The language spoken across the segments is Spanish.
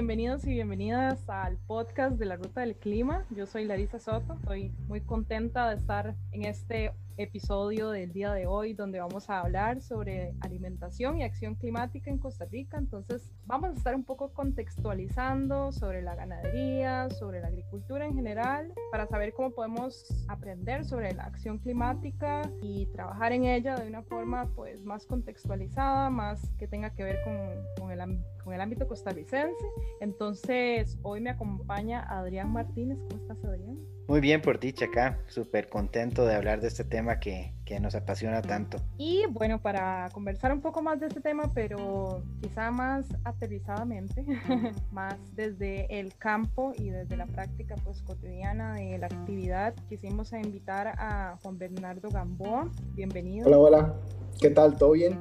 bienvenidos y bienvenidas al podcast de la Ruta del Clima. Yo soy Larisa Soto, estoy muy contenta de estar en este episodio del día de hoy donde vamos a hablar sobre alimentación y acción climática en Costa Rica. Entonces vamos a estar un poco contextualizando sobre la ganadería, sobre la agricultura en general, para saber cómo podemos aprender sobre la acción climática y trabajar en ella de una forma pues más contextualizada, más que tenga que ver con, con el, con el ámbito costarricense. Entonces hoy me acompaña Adrián Martínez. ¿Cómo estás Adrián? Muy bien por dicha acá, súper contento de hablar de este tema que, que, nos apasiona tanto. Y bueno, para conversar un poco más de este tema, pero quizá más aterrizadamente, más desde el campo y desde la práctica pues cotidiana de la actividad, quisimos invitar a Juan Bernardo Gamboa. Bienvenido. Hola, hola. ¿Qué tal? ¿Todo bien?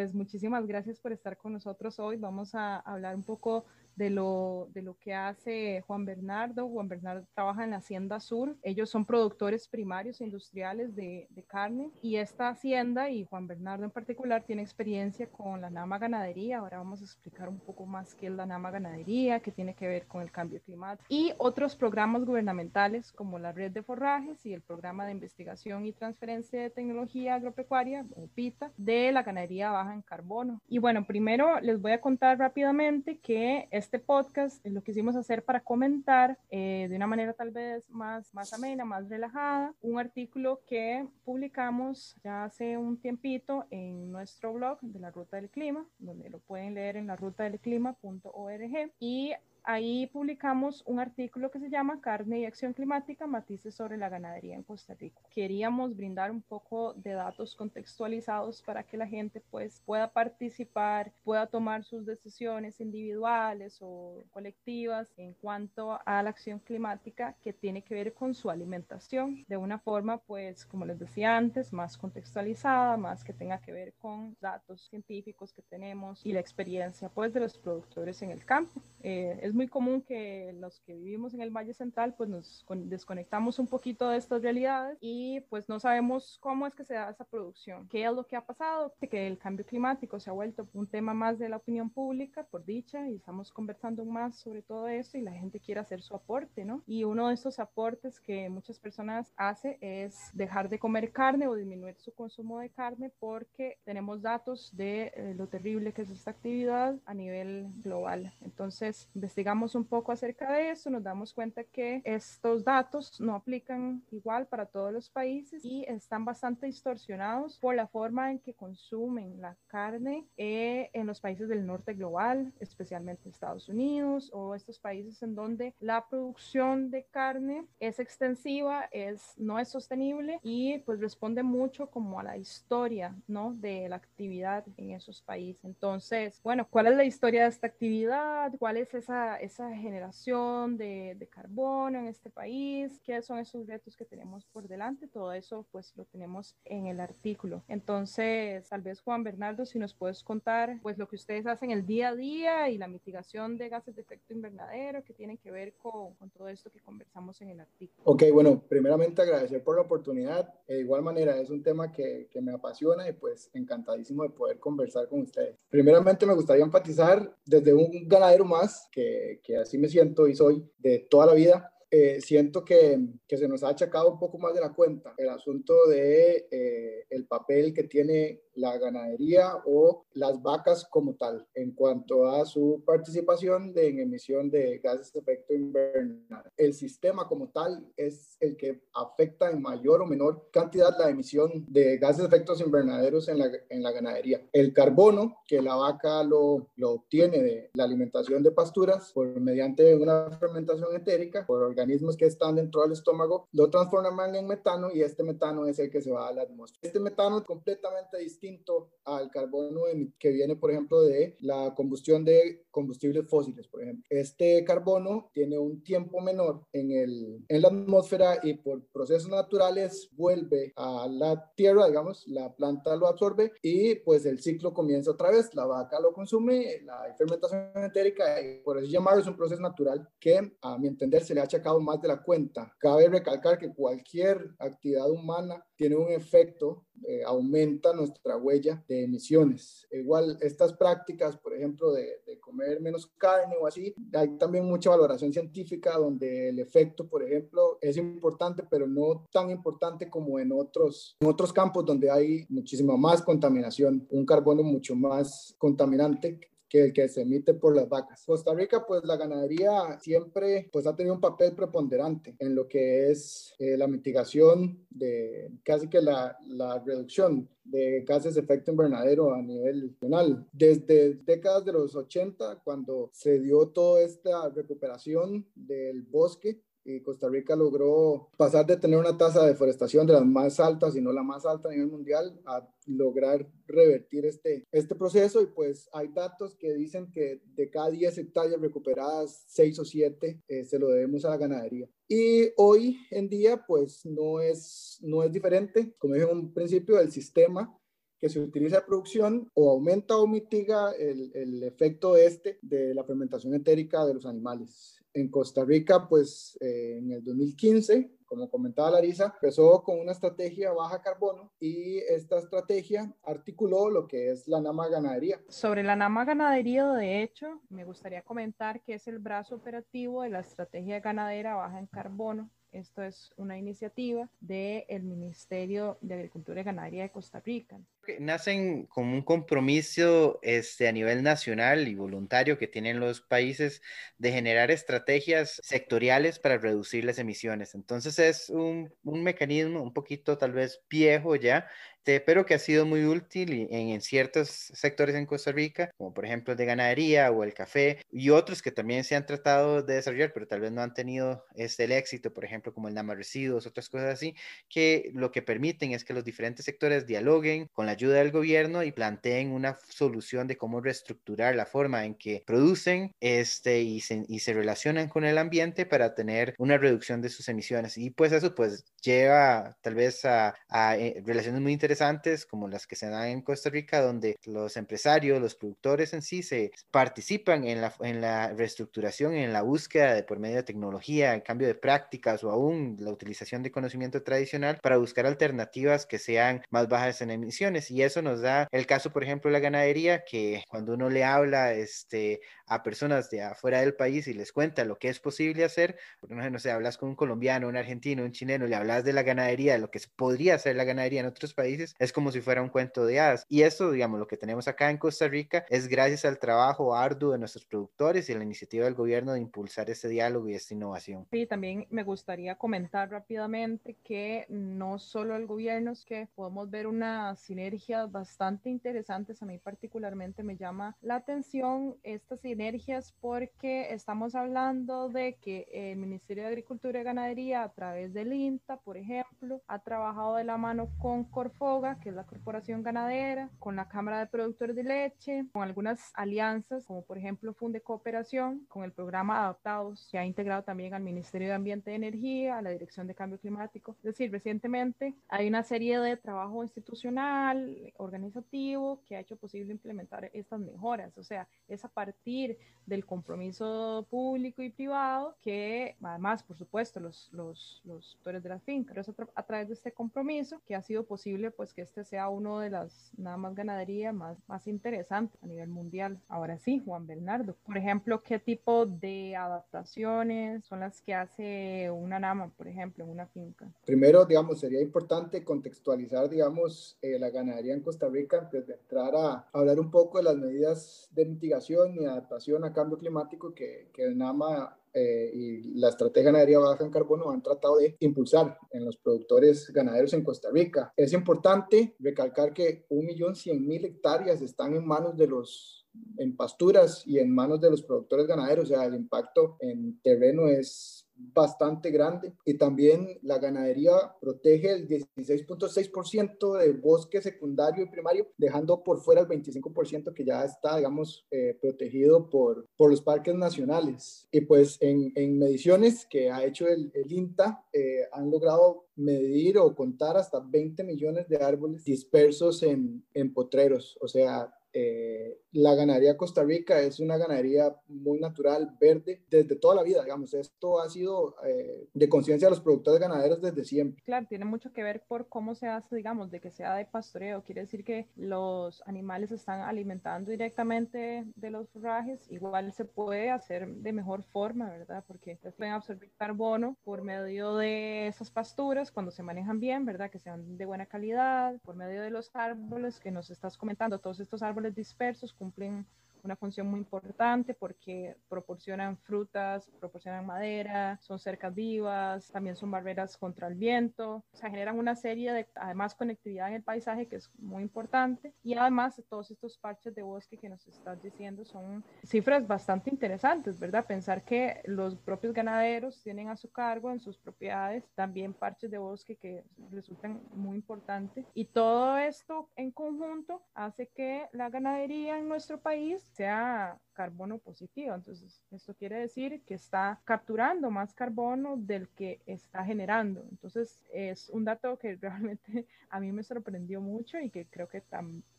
Pues muchísimas gracias por estar con nosotros hoy. Vamos a hablar un poco de lo, de lo que hace Juan Bernardo. Juan Bernardo trabaja en la Hacienda Sur. Ellos son productores primarios e industriales de, de, carne y esta hacienda y Juan Bernardo en particular tiene experiencia con la Nama Ganadería. Ahora vamos a explicar un poco más qué es la Nama Ganadería, qué tiene que ver con el cambio climático y otros programas gubernamentales como la Red de Forrajes y el Programa de Investigación y Transferencia de Tecnología Agropecuaria, o PITA, de la ganadería baja en carbono. Y bueno, primero les voy a contar rápidamente que este podcast lo quisimos hacer para comentar eh, de una manera tal vez más, más amena, más relajada, un artículo que publicamos ya hace un tiempito en nuestro blog de la Ruta del Clima, donde lo pueden leer en la ruta del clima.org y ahí publicamos un artículo que se llama Carne y Acción Climática, matices sobre la ganadería en Costa Rica. Queríamos brindar un poco de datos contextualizados para que la gente pues pueda participar, pueda tomar sus decisiones individuales o colectivas en cuanto a la acción climática que tiene que ver con su alimentación de una forma pues como les decía antes, más contextualizada, más que tenga que ver con datos científicos que tenemos y la experiencia pues de los productores en el campo. Eh, es muy común que los que vivimos en el Valle Central pues nos desconectamos un poquito de estas realidades y pues no sabemos cómo es que se da esa producción, qué es lo que ha pasado, que el cambio climático se ha vuelto un tema más de la opinión pública, por dicha, y estamos conversando más sobre todo eso y la gente quiere hacer su aporte, ¿no? Y uno de estos aportes que muchas personas hace es dejar de comer carne o disminuir su consumo de carne porque tenemos datos de eh, lo terrible que es esta actividad a nivel global. Entonces, investigamos un poco acerca de eso, nos damos cuenta que estos datos no aplican igual para todos los países y están bastante distorsionados por la forma en que consumen la carne eh, en los países del norte global, especialmente Estados Unidos o estos países en donde la producción de carne es extensiva, es, no es sostenible y pues responde mucho como a la historia, ¿no? De la actividad en esos países. Entonces, bueno, ¿cuál es la historia de esta actividad? ¿Cuál es esa esa, generación de, de, carbono en este país, qué son esos retos que tenemos por delante, todo eso pues lo tenemos en el artículo. Entonces, tal vez Juan Bernardo, si nos puedes contar pues lo que ustedes hacen el día a día y la mitigación de gases de efecto invernadero que tienen que ver con, con todo esto que conversamos en el artículo. Ok, bueno, primeramente agradecer por la oportunidad. De igual manera, es un tema que, que me apasiona y pues encantadísimo de poder conversar con ustedes. Primeramente me gustaría enfatizar desde un ganadero más que que, así me siento y soy de toda la vida, eh, siento que, que, se nos ha achacado un poco más de la cuenta el asunto de eh, el papel que tiene la ganadería o las vacas como tal en cuanto a su participación de, en emisión de gases de efecto invernadero. El sistema como tal es el que afecta en mayor o menor cantidad la emisión de gases de efectos invernaderos en la, en la ganadería. El carbono que la vaca lo, lo obtiene de la alimentación de pasturas por mediante una fermentación etérica por organismos que están dentro del estómago, lo transforman en metano y este metano es el que se va a la atmósfera. Este metano es completamente distinto distinto al carbono que viene, por ejemplo, de la combustión de combustibles fósiles, por ejemplo. Este carbono tiene un tiempo menor en, el, en la atmósfera y por procesos naturales vuelve a la tierra, digamos, la planta lo absorbe y pues el ciclo comienza otra vez, la vaca lo consume, la fermentación entérica, y por eso llamarlo es un proceso natural que a mi entender se le ha achacado más de la cuenta. Cabe recalcar que cualquier actividad humana tiene un efecto, eh, aumenta nuestra huella de emisiones. Igual estas prácticas, por ejemplo, de, de, comer menos carne o así, hay también mucha valoración científica donde el efecto, por ejemplo, es importante, pero no tan importante como en otros, en otros campos donde hay muchísima más contaminación, un carbono mucho más contaminante que el que se emite por las vacas. Costa Rica, pues la ganadería siempre pues ha tenido un papel preponderante en lo que es eh, la mitigación de casi que la, la reducción de gases de efecto invernadero a nivel nacional. Desde décadas de los 80, cuando se dio toda esta recuperación del bosque, Costa Rica logró pasar de tener una tasa de deforestación de las más altas, y no la más alta a nivel mundial, a lograr revertir este, este proceso. Y pues hay datos que dicen que de cada 10 hectáreas recuperadas, 6 o 7 eh, se lo debemos a la ganadería. Y hoy en día, pues no es, no es diferente. Como dije en un principio, el sistema que se utiliza de producción o aumenta o mitiga el, el efecto este de la fermentación entérica de los animales en Costa Rica, pues eh, en el 2015, como comentaba Larisa, empezó con una estrategia baja carbono y esta estrategia articuló lo que es la NAMA Ganadería. Sobre la NAMA Ganadería, de hecho, me gustaría comentar que es el brazo operativo de la estrategia ganadera baja en carbono esto es una iniciativa del Ministerio de Agricultura y Ganadería de Costa Rica. Nacen como un compromiso este, a nivel nacional y voluntario que tienen los países de generar estrategias sectoriales para reducir las emisiones. Entonces es un, mecanismo un poquito tal vez viejo ya, este, pero que ha sido muy útil en, en, ciertos sectores en Costa Rica, como por ejemplo el de ganadería o el café, y otros que también se han tratado de desarrollar, pero tal vez no han tenido este, el éxito, por ejemplo, como el NAMA Residuos, otras cosas así, que lo que permiten es que los diferentes sectores dialoguen con la ayuda del gobierno y planteen una solución de cómo reestructurar la forma en que producen este, y, se, y se relacionan con el ambiente para tener una reducción de sus emisiones. Y pues eso pues lleva tal vez a, a eh, relaciones muy interesantes como las que se dan en Costa Rica, donde los empresarios, los productores en sí se participan en la, en la reestructuración, en la búsqueda de por medio de tecnología, en cambio de prácticas o aún la utilización de conocimiento tradicional para buscar alternativas que sean más bajas en emisiones. Y eso nos da el caso, por ejemplo, de la ganadería, que cuando uno le habla este, a personas de afuera del país y les cuenta lo que es posible hacer, no sé, hablas con un colombiano, un argentino, un chileno, le hablas de la ganadería, de lo que podría ser la ganadería en otros países, es como si fuera un cuento de hadas. Y esto, digamos, lo que tenemos acá en Costa Rica es gracias al trabajo arduo de nuestros productores y la iniciativa del gobierno de impulsar este diálogo y esta innovación. Sí, también me gustaría comentar rápidamente que no solo el gobierno, es que podemos ver una sinergia bastante interesantes. A mí particularmente me llama la atención estas sinergias porque estamos hablando de que el Ministerio de Agricultura y Ganadería a través del INTA, por ejemplo, ha trabajado de la mano con Corfo que es la Corporación Ganadera, con la Cámara de Productores de Leche, con algunas alianzas, como por ejemplo Funde Cooperación, con el programa Adaptados, que ha integrado también al Ministerio de Ambiente y Energía, a la Dirección de Cambio Climático. Es decir, recientemente hay una serie de trabajo institucional, organizativo, que ha hecho posible implementar estas mejoras. O sea, es a partir del compromiso público y privado que, además, por supuesto, los, los, los de la finca, pero es a, a través de este compromiso que ha sido posible pues que este sea uno de las nada más ganadería más, más interesantes a nivel mundial. Ahora sí, Juan Bernardo, por ejemplo, ¿qué tipo de adaptaciones son las que hace una NAMA, por ejemplo, en una finca? Primero, digamos, sería importante contextualizar, digamos, eh, la ganadería en Costa Rica antes de entrar a hablar un poco de las medidas de mitigación y adaptación a cambio climático que, que NAMA eh, y la estrategia ganadería baja en carbono han tratado de impulsar en los productores ganaderos en Costa Rica. Es importante recalcar que 1.100.000 hectáreas están en manos de los en pasturas y en manos de los productores ganaderos, o sea, el impacto en terreno es bastante grande y también la ganadería protege el 16.6% de bosque secundario y primario, dejando por fuera el 25% que ya está, digamos, eh, protegido por, por los parques nacionales. Y pues en, en mediciones que ha hecho el, el INTA, eh, han logrado medir o contar hasta 20 millones de árboles dispersos en, en potreros, o sea, eh, la ganadería Costa Rica es una ganadería muy natural, verde, desde toda la vida, digamos. Esto ha sido eh, de conciencia de los productores ganaderos desde siempre. Claro, tiene mucho que ver por cómo se hace, digamos, de que sea de pastoreo. Quiere decir que los animales están alimentando directamente de los forrajes. Igual se puede hacer de mejor forma, ¿verdad? Porque pueden absorber carbono por medio de esas pasturas cuando se manejan bien, ¿verdad? Que sean de buena calidad, por medio de los árboles que nos estás comentando, todos estos árboles dispersos cumplen una función muy importante porque proporcionan frutas, proporcionan madera, son cercas vivas, también son barreras contra el viento, o sea, generan una serie de, además, conectividad en el paisaje que es muy importante. Y además todos estos parches de bosque que nos estás diciendo son cifras bastante interesantes, ¿verdad? Pensar que los propios ganaderos tienen a su cargo en sus propiedades también parches de bosque que resultan muy importantes. Y todo esto en conjunto hace que la ganadería en nuestro país За. Carbono positivo. Entonces, esto quiere decir que está capturando más carbono del que está generando. Entonces, es un dato que realmente a mí me sorprendió mucho y que creo que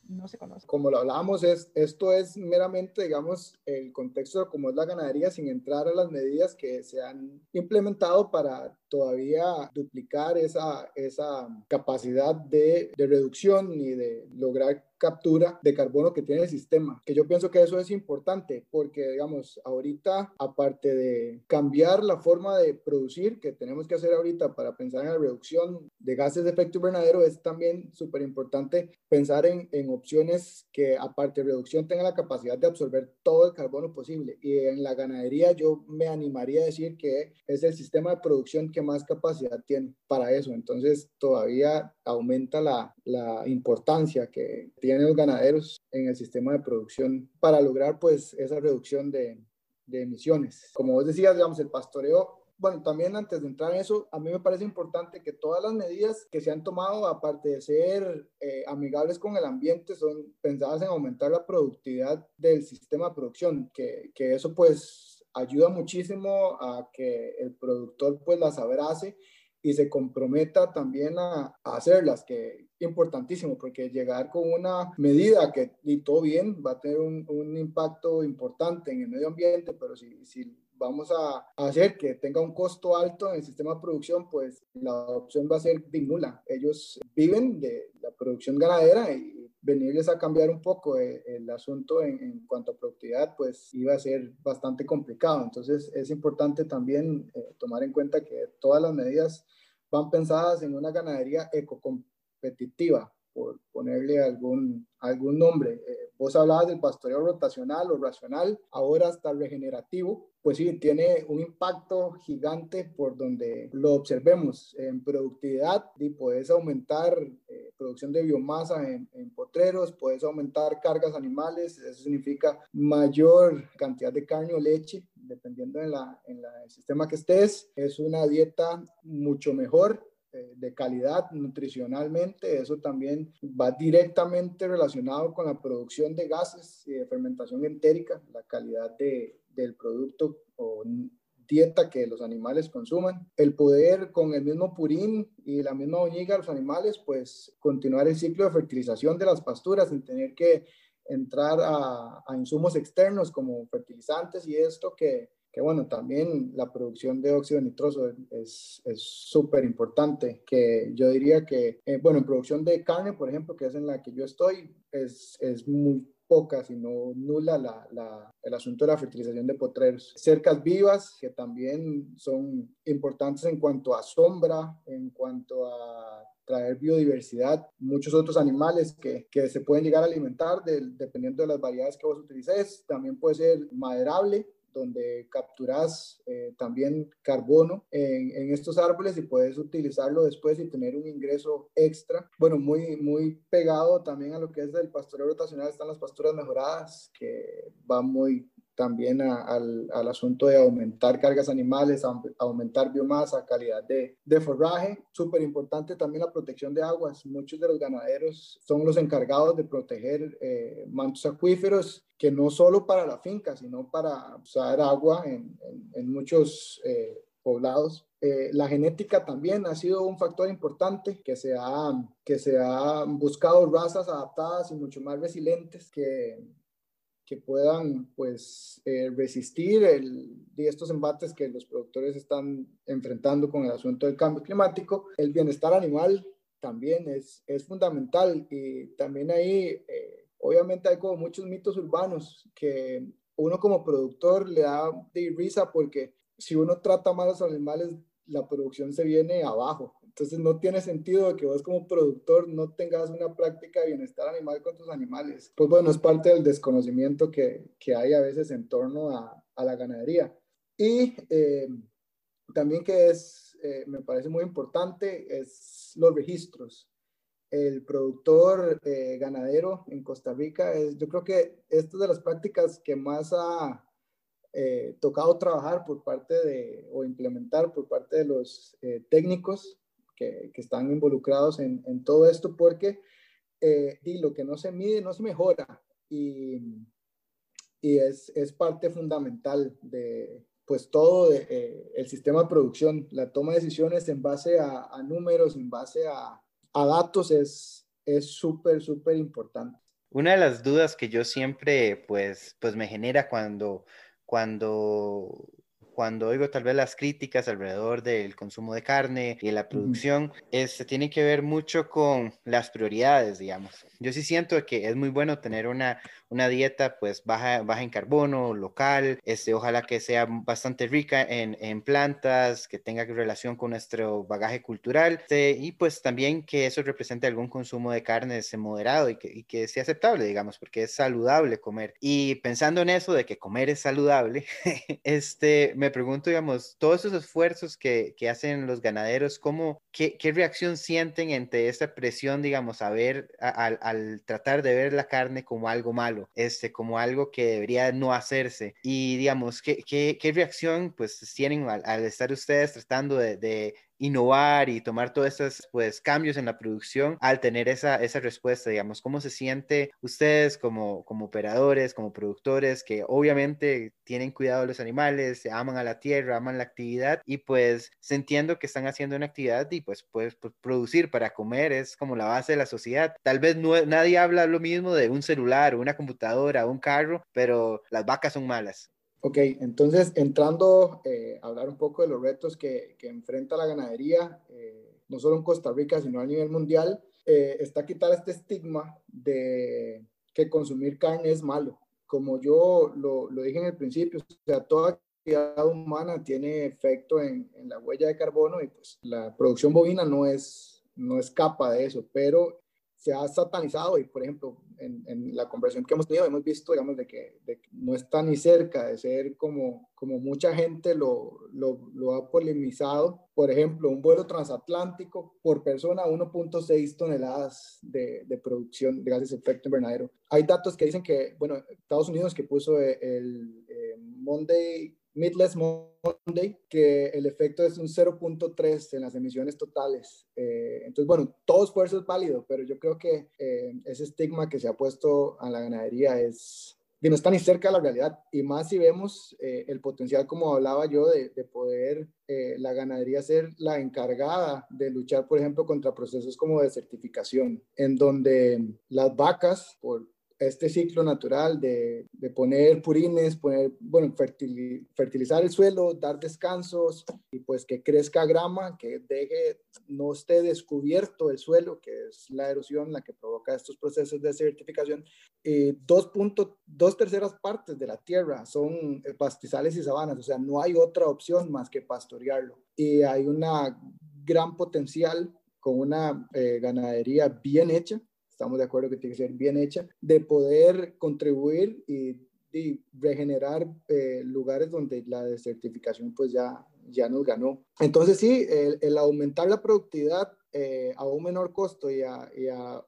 no se conoce. Como lo hablábamos, es, esto es meramente, digamos, el contexto de cómo es la ganadería sin entrar a las medidas que se han implementado para todavía duplicar esa, esa capacidad de, reducción y de lograr captura de carbono que tiene el sistema, que yo pienso que eso es importante porque, digamos, ahorita, aparte de cambiar la forma de producir que tenemos que hacer ahorita para pensar en la reducción de gases de efecto invernadero, es también súper importante pensar en, en opciones que, aparte de reducción, tengan la capacidad de absorber todo el carbono posible. Y en la ganadería yo me animaría a decir que es el sistema de producción que más capacidad tiene para eso. Entonces, todavía aumenta la, la importancia que tiene tienen los ganaderos en el sistema de producción para lograr pues esa reducción de, emisiones. Como vos decías, digamos, el pastoreo bueno, también antes de entrar en eso, a mí me parece importante que todas las medidas que se han tomado, aparte de ser eh, amigables con el ambiente, son pensadas en aumentar la productividad del sistema de producción, que, que eso pues ayuda muchísimo a que el productor pues las abrace y se comprometa también a, hacerlas, que importantísimo, porque llegar con una medida que, y todo bien, va a tener un, un impacto importante en el medio ambiente, pero si, si vamos a hacer que tenga un costo alto en el sistema de producción, pues la opción va a ser nula. Ellos viven de la producción ganadera y venirles a cambiar un poco el, el asunto en, en, cuanto a productividad, pues iba a ser bastante complicado. Entonces es importante también eh, tomar en cuenta que todas las medidas van pensadas en una ganadería ecocompetitiva, por ponerle algún, algún nombre. Eh, vos hablabas del pastoreo rotacional o racional, ahora hasta regenerativo, pues sí, tiene un impacto gigante por donde lo observemos en productividad y puedes aumentar eh, producción de biomasa en, potreros, puedes aumentar cargas animales, eso significa mayor cantidad de carne o leche, dependiendo en, la, en el sistema que estés. Es una dieta mucho mejor eh, de calidad nutricionalmente, eso también va directamente relacionado con la producción de gases y de fermentación entérica, la calidad de, del producto o dieta que los animales consuman. El poder con el mismo purín y la misma oñiga de los animales, pues continuar el ciclo de fertilización de las pasturas sin tener que entrar a, a insumos externos como fertilizantes y esto que que bueno, también la producción de óxido nitroso es súper importante, que yo diría que, eh, bueno, en producción de carne, por ejemplo, que es en la que yo estoy, es, es muy poca, sino nula la, el asunto de la fertilización de potreros. Cercas vivas, que también son importantes en cuanto a sombra, en cuanto a traer biodiversidad, muchos otros animales que, que se pueden llegar a alimentar dependiendo de las variedades que vos utilices. También puede ser maderable, donde capturas eh, también carbono en, en, estos árboles y puedes utilizarlo después y tener un ingreso extra. Bueno, muy, muy pegado también a lo que es del pastoreo rotacional están las pasturas mejoradas, que van muy también al, al, asunto de aumentar cargas animales, aumentar biomasa, calidad de, de forraje. Súper importante también la protección de aguas. Muchos de los ganaderos son los encargados de proteger eh, mantos acuíferos, que no solo para la finca, sino para usar agua en, en, muchos eh, poblados. Eh, la genética también ha sido un factor importante, que se, ha, que se ha buscado razas adaptadas y mucho más resilientes que, que puedan pues eh, resistir el, estos embates que los productores están enfrentando con el asunto del cambio climático. El bienestar animal también es, es fundamental y también ahí eh, obviamente hay como muchos mitos urbanos que uno como productor le da de risa porque si uno trata mal a los animales la producción se viene abajo entonces no tiene sentido que vos como productor no tengas una práctica de bienestar animal con tus animales. Pues bueno, es parte del desconocimiento que, que hay a veces en torno a, a la ganadería. Y eh, también que es, eh, me parece muy importante, es los registros. El productor eh, ganadero en Costa Rica, es, yo creo que esta es de las prácticas que más ha tocado trabajar por parte de, o implementar por parte de los técnicos que, están involucrados en, en, todo esto porque eh, y lo que no se mide no se mejora y, y es, es, parte fundamental de pues todo eh, el sistema de producción, la toma de decisiones en base a, a números, en base a, a datos es súper, súper importante. Una de las dudas que yo siempre pues, pues me genera cuando, cuando cuando oigo tal vez las críticas alrededor del consumo de carne y la producción, este, tiene que ver mucho con las prioridades, digamos. Yo sí siento que es muy bueno tener una, una dieta pues baja, baja en carbono, local, este, ojalá que sea bastante rica en, en plantas, que tenga relación con nuestro bagaje cultural este, y pues también que eso represente algún consumo de carnes moderado y que, y que sea aceptable, digamos, porque es saludable comer. Y pensando en eso de que comer es saludable, este, me pregunto, digamos, todos esos esfuerzos que, que hacen los ganaderos, ¿cómo, qué, qué, reacción sienten ante esta presión, digamos, a ver, al, al tratar de ver la carne como algo malo? este, como algo que debería no hacerse. Y digamos, ¿qué, qué, qué reacción pues tienen al, estar ustedes tratando de, de innovar y tomar todos esos pues, cambios en la producción al tener esa, esa respuesta, digamos, ¿cómo se siente ustedes como, como operadores, como productores, que obviamente tienen cuidado de los animales, aman a la tierra, aman la actividad y pues sintiendo que están haciendo una actividad y pues, pues, producir para comer es como la base de la sociedad. Tal vez no, nadie habla lo mismo de un celular una computadora un carro, pero las vacas son malas. Ok, entonces entrando eh, a hablar un poco de los retos que, que enfrenta la ganadería, eh, no solo en Costa Rica, sino a nivel mundial, eh, está quitar este estigma de que consumir carne es malo. Como yo lo, lo dije en el principio, o sea, toda actividad humana tiene efecto en, en, la huella de carbono y pues la producción bovina no es, no escapa de eso, pero se ha satanizado y, por ejemplo, en, en, la conversación que hemos tenido, hemos visto, digamos, de que, de que, no está ni cerca de ser como, como mucha gente lo, lo, lo ha polemizado. Por ejemplo, un vuelo transatlántico por persona, 1.6 toneladas de, de, producción de gases de efecto invernadero. Hay datos que dicen que, bueno, Estados Unidos que puso el, el eh, Monday Midless Monday, que el efecto es un 0.3 en las emisiones totales. Eh, entonces, bueno, todo esfuerzo es válido, pero yo creo que eh, ese estigma que se ha puesto a la ganadería es, no está ni cerca de la realidad, y más si vemos eh, el potencial, como hablaba yo, de, de poder eh, la ganadería ser la encargada de luchar, por ejemplo, contra procesos como de certificación, en donde las vacas, por este ciclo natural de, poner purines, poner, bueno, fertilizar el suelo, dar descansos y pues que crezca grama, que deje, no esté descubierto el suelo, que es la erosión la que provoca estos procesos de certificación. Y dos, puntos, dos terceras partes de la tierra son pastizales y sabanas, o sea, no hay otra opción más que pastorearlo. Y hay una gran potencial con una eh, ganadería bien hecha estamos de acuerdo que tiene que ser bien hecha, de poder contribuir y, regenerar eh, lugares donde la desertificación pues ya, ya nos ganó. Entonces sí, el, aumentar la productividad eh, a un menor costo y a,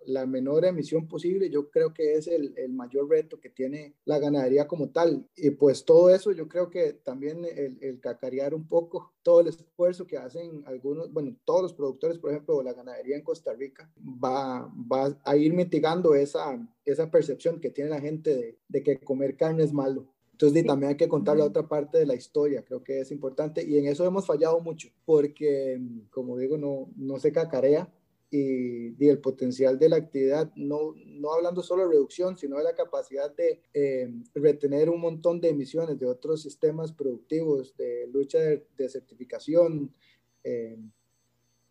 la menor emisión posible, yo creo que es el, mayor reto que tiene la ganadería como tal. Y pues todo eso, yo creo que también el, cacarear un poco todo el esfuerzo que hacen algunos, bueno, todos los productores, por ejemplo, la ganadería en Costa Rica, va, va a ir mitigando esa, esa percepción que tiene la gente de que comer carne es malo. Entonces también hay que contar la otra parte de la historia, creo que es importante y en eso hemos fallado mucho, porque como digo, no, no se cacarea y, y, el potencial de la actividad, no, no hablando solo de reducción, sino de la capacidad de eh, retener un montón de emisiones de otros sistemas productivos, de lucha de, certificación. Eh,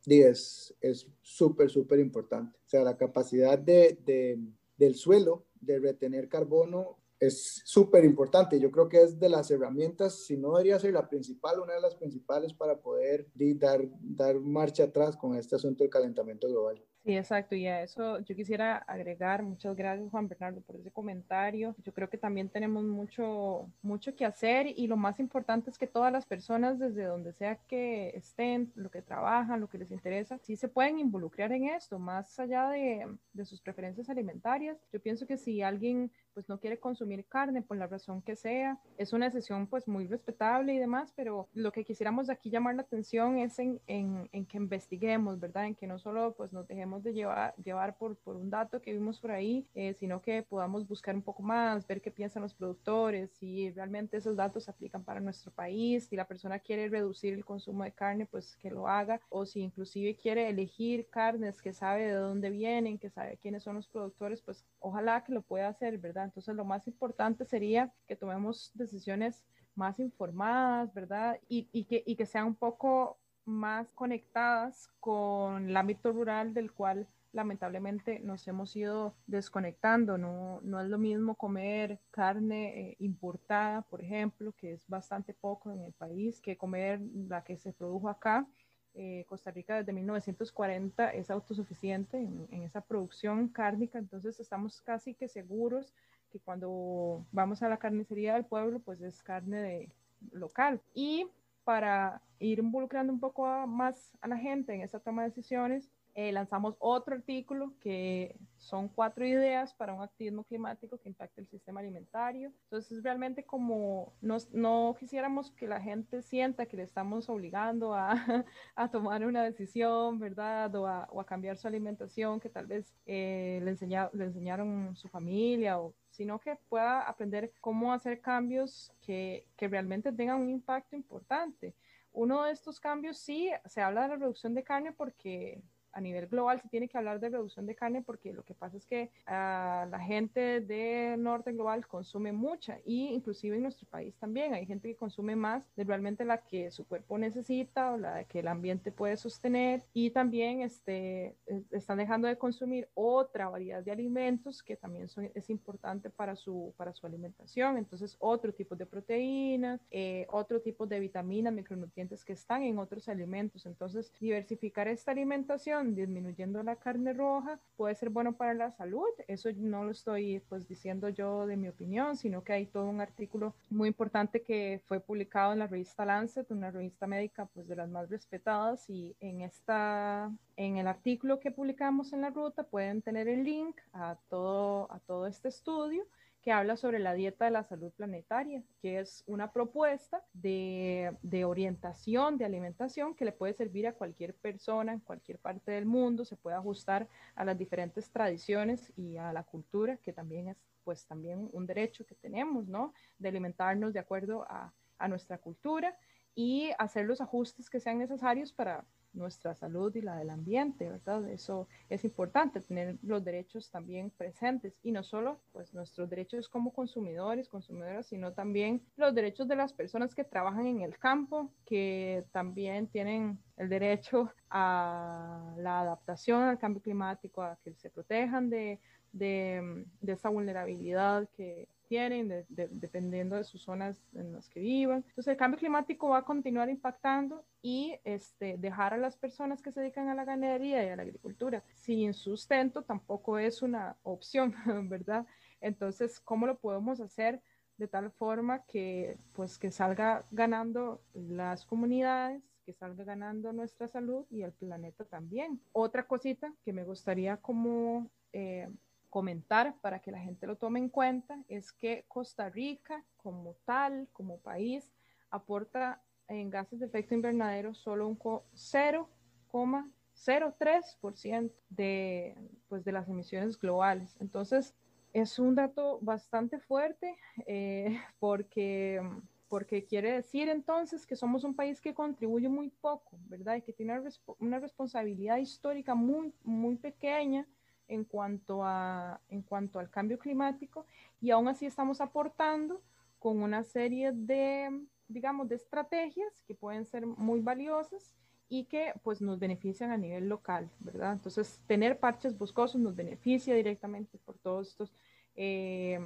es súper, súper importante. O sea, la capacidad de, de, del suelo de retener carbono es súper importante. Yo creo que es de las herramientas, si no debería ser la principal, una de las principales para poder dar, dar marcha atrás con este asunto del calentamiento global. Sí, exacto. Y a eso yo quisiera agregar, muchas gracias Juan Bernardo por ese comentario. Yo creo que también tenemos mucho, mucho que hacer y lo más importante es que todas las personas, desde donde sea que estén, lo que trabajan, lo que les interesa, sí se pueden involucrar en esto, más allá de, de sus preferencias alimentarias. Yo pienso que si alguien pues no quiere consumir carne por la razón que sea. Es una decisión pues muy respetable y demás, pero lo que quisiéramos aquí llamar la atención es en, en, en que investiguemos, ¿verdad? En que no solo pues nos dejemos de llevar, llevar por, por un dato que vimos por ahí, eh, sino que podamos buscar un poco más, ver qué piensan los productores, si realmente esos datos se aplican para nuestro país, si la persona quiere reducir el consumo de carne, pues que lo haga, o si inclusive quiere elegir carnes que sabe de dónde vienen, que sabe quiénes son los productores, pues ojalá que lo pueda hacer, ¿verdad? Entonces, lo más importante sería que tomemos decisiones más informadas, ¿verdad? Y, y, que, y que sean un poco más conectadas con el ámbito rural del cual lamentablemente nos hemos ido desconectando. No, no es lo mismo comer carne eh, importada, por ejemplo, que es bastante poco en el país, que comer la que se produjo acá. Eh, Costa Rica desde 1940 es autosuficiente en, en, esa producción cárnica, entonces estamos casi que seguros que cuando vamos a la carnicería del pueblo, pues es carne de local. Y para ir involucrando un poco más a la gente en esa toma de decisiones, eh, lanzamos otro artículo que son cuatro ideas para un activismo climático que impacte el sistema alimentario. Entonces, realmente como nos, no quisiéramos que la gente sienta que le estamos obligando a, a tomar una decisión, ¿verdad? O a, o a, cambiar su alimentación que tal vez eh, le, enseña, le enseñaron su familia o sino que pueda aprender cómo hacer cambios que, que realmente tengan un impacto importante. Uno de estos cambios sí, se habla de la reducción de carne porque a nivel global se tiene que hablar de reducción de carne porque lo que pasa es que uh, la gente del norte global consume mucha y inclusive en nuestro país también hay gente que consume más de realmente la que su cuerpo necesita o la que el ambiente puede sostener y también este, están dejando de consumir otra variedad de alimentos que también son, es importante para su, para su alimentación. Entonces, otro tipo de proteínas, eh, otro tipo de vitaminas, micronutrientes que están en otros alimentos. Entonces, diversificar esta alimentación disminuyendo la carne roja puede ser bueno para la salud. Eso no lo estoy pues diciendo yo de mi opinión, sino que hay todo un artículo muy importante que fue publicado en la revista Lancet, una revista médica pues de las más respetadas y en esta en el artículo que publicamos en la ruta pueden tener el link a todo a todo este estudio que habla sobre la dieta de la salud planetaria, que es una propuesta de, de, orientación de alimentación que le puede servir a cualquier persona en cualquier parte del mundo, se puede ajustar a las diferentes tradiciones y a la cultura, que también es pues también un derecho que tenemos, ¿no? De alimentarnos de acuerdo a, a nuestra cultura y hacer los ajustes que sean necesarios para nuestra salud y la del ambiente, ¿verdad? Eso es importante, tener los derechos también presentes y no solo pues nuestros derechos como consumidores, consumidoras, sino también los derechos de las personas que trabajan en el campo, que también tienen el derecho a la adaptación al cambio climático, a que se protejan de, de, de esa vulnerabilidad que tienen, dependiendo de sus zonas en las que vivan. Entonces, el cambio climático va a continuar impactando y este, dejar a las personas que se dedican a la ganadería y a la agricultura sin sustento tampoco es una opción, ¿verdad? Entonces, ¿cómo lo podemos hacer de tal forma que, pues, que salga ganando las comunidades, que salga ganando nuestra salud y el planeta también. Otra cosita que me gustaría como eh, comentar para que la gente lo tome en cuenta es que Costa Rica como tal, como país, aporta en gases de efecto invernadero solo un 0,03% de, pues, de las emisiones globales. Entonces, es un dato bastante fuerte eh, porque porque quiere decir entonces que somos un país que contribuye muy poco, ¿verdad? Y que tiene una responsabilidad histórica muy, muy pequeña en cuanto, a, en cuanto al cambio climático y aún así estamos aportando con una serie de, digamos, de estrategias que pueden ser muy valiosas y que pues nos benefician a nivel local, ¿verdad? Entonces, tener parches boscosos nos beneficia directamente por todos estos eh,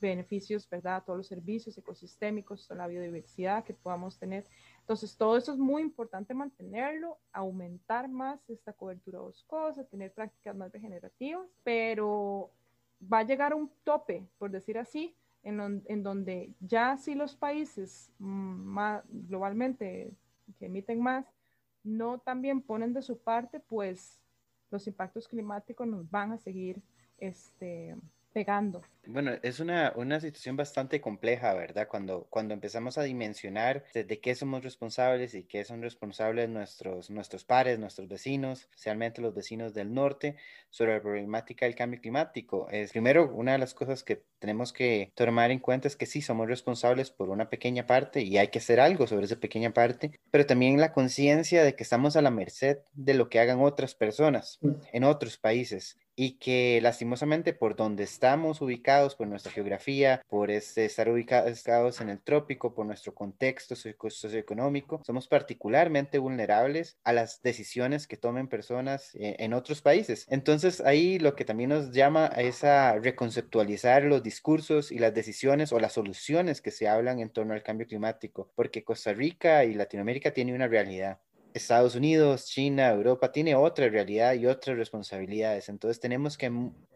beneficios, ¿verdad? Todos los servicios ecosistémicos, toda la biodiversidad que podamos tener. Entonces, todo eso es muy importante mantenerlo, aumentar más esta cobertura boscosa, tener prácticas más regenerativas, pero va a llegar un tope, por decir así, en, en donde ya si los países más, globalmente que emiten más no también ponen de su parte, pues los impactos climáticos nos van a seguir este, pegando. Bueno, es una, una situación bastante compleja, ¿verdad? Cuando, cuando empezamos a dimensionar de qué somos responsables y qué son responsables nuestros, nuestros pares, nuestros vecinos, especialmente los vecinos del norte, sobre la problemática del cambio climático. Es, primero, una de las cosas que tenemos que tomar en cuenta es que sí somos responsables por una pequeña parte y hay que hacer algo sobre esa pequeña parte, pero también la conciencia de que estamos a la merced de lo que hagan otras personas mm. en otros países y que lastimosamente por donde estamos ubicados, por nuestra geografía, por este, estar ubicados en el trópico, por nuestro contexto socioeconómico, somos particularmente vulnerables a las decisiones que tomen personas eh, en otros países. Entonces ahí lo que también nos llama es a reconceptualizar los discursos y las decisiones o las soluciones que se hablan en torno al cambio climático, porque Costa Rica y Latinoamérica tienen una realidad Estados Unidos, China, Europa tiene otra realidad y otras responsabilidades. Entonces tenemos que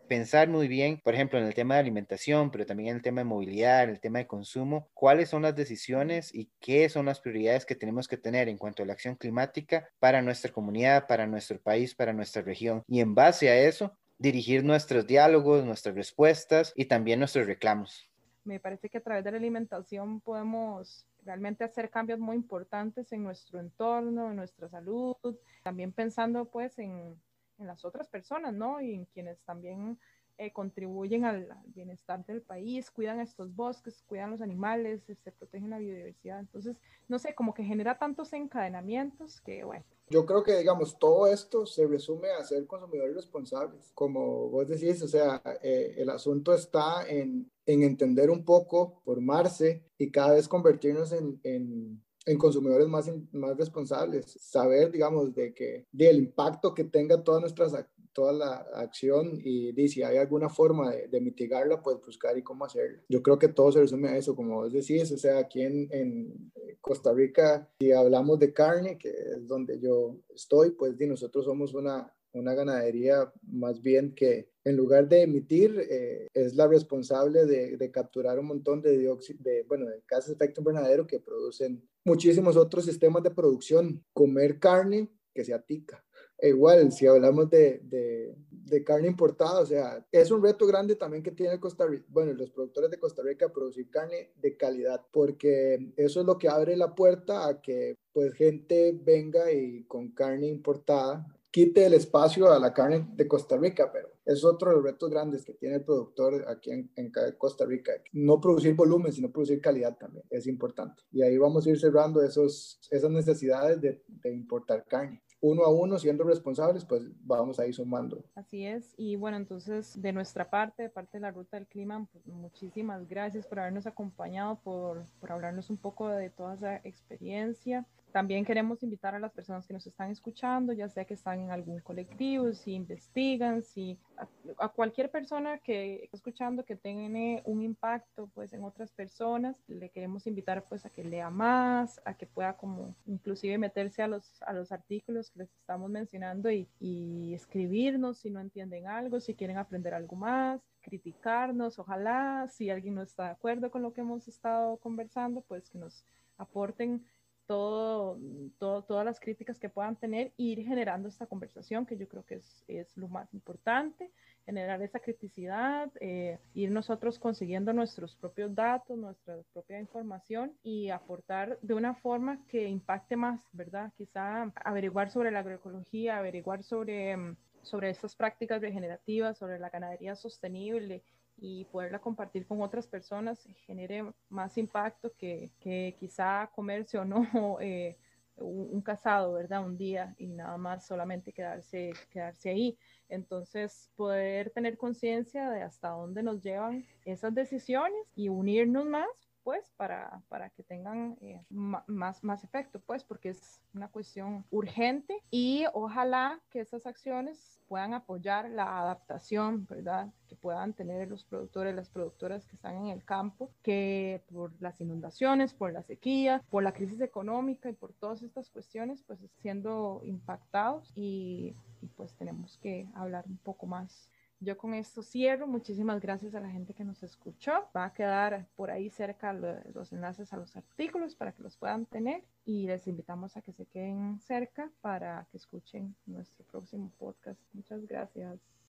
pensar muy bien, por ejemplo, en el tema de alimentación, pero también en el tema de movilidad, en el tema de consumo, cuáles son las decisiones y qué son las prioridades que tenemos que tener en cuanto a la acción climática para nuestra comunidad, para nuestro país, para nuestra región. Y en base a eso, dirigir nuestros diálogos, nuestras respuestas y también nuestros reclamos. Me parece que a través de la alimentación podemos realmente hacer cambios muy importantes en nuestro entorno, en nuestra salud, también pensando pues en, en las otras personas, ¿no? Y en quienes también eh, contribuyen al, bienestar del país, cuidan estos bosques, cuidan los animales, se este, protegen la biodiversidad. Entonces, no sé, como que genera tantos encadenamientos que, bueno. Yo creo que, digamos, todo esto se resume a ser consumidores responsables. Como vos decís, o sea, eh, el asunto está en, en, entender un poco, formarse y cada vez convertirnos en, en en consumidores más, más responsables, saber, digamos, de que del impacto que tenga todas nuestras toda la acción y, y si hay alguna forma de, mitigarla, pues buscar y cómo hacerlo. Yo creo que todo se resume a eso, como vos decís, o sea, aquí en, en Costa Rica, si hablamos de carne, que es donde yo estoy, pues di, nosotros somos una, una ganadería más bien que en lugar de emitir, eh, es la responsable de, de, capturar un montón de dióxido, de, bueno, de gases de efecto invernadero que producen muchísimos otros sistemas de producción. Comer carne que se atica. E igual, si hablamos de, de, de, carne importada, o sea, es un reto grande también que tiene Costa Rica, bueno, los productores de Costa Rica producir carne de calidad, porque eso es lo que abre la puerta a que pues gente venga y con carne importada quite el espacio a la carne de Costa Rica, pero es otro de los retos grandes que tiene el productor aquí en, en, Costa Rica. No producir volumen, sino producir calidad también, es importante. Y ahí vamos a ir cerrando esos, esas necesidades de, de importar carne uno a uno, siendo responsables, pues vamos a ir sumando. Así es. Y bueno, entonces de nuestra parte, de parte de la Ruta del Clima, pues, muchísimas gracias por habernos acompañado, por, por hablarnos un poco de toda esa experiencia. También queremos invitar a las personas que nos están escuchando, ya sea que están en algún colectivo, si investigan, si a, cualquier persona que está escuchando que tiene un impacto pues en otras personas, le queremos invitar pues a que lea más, a que pueda como inclusive meterse a los, a los artículos les estamos mencionando y escribirnos si no entienden algo, si quieren aprender algo más, criticarnos, ojalá si alguien no está de acuerdo con lo que hemos estado conversando, pues que nos aporten todo, todo, todas las críticas que puedan tener e ir generando esta conversación, que yo creo que es, es lo más importante, generar esa criticidad, eh, ir nosotros consiguiendo nuestros propios datos, nuestra propia información y aportar de una forma que impacte más, ¿verdad? Quizá averiguar sobre la agroecología, averiguar sobre, mm, sobre estas prácticas regenerativas, sobre la ganadería sostenible y poderla compartir con otras personas genere más impacto que, que quizá comerse o no eh, un, casado, ¿verdad? Un día y nada más solamente quedarse, quedarse ahí. Entonces, poder tener conciencia de hasta dónde nos llevan esas decisiones y unirnos más pues para, para que tengan eh, más, más efecto, pues porque es una cuestión urgente y ojalá que esas acciones puedan apoyar la adaptación, ¿verdad? Que puedan tener los productores, las productoras que están en el campo, que por las inundaciones, por la sequía, por la crisis económica y por todas estas cuestiones, pues siendo impactados y, y pues tenemos que hablar un poco más yo con esto cierro. Muchísimas gracias a la gente que nos escuchó. Va a quedar por ahí cerca los enlaces a los artículos para que los puedan tener y les invitamos a que se queden cerca para que escuchen nuestro próximo podcast. Muchas gracias.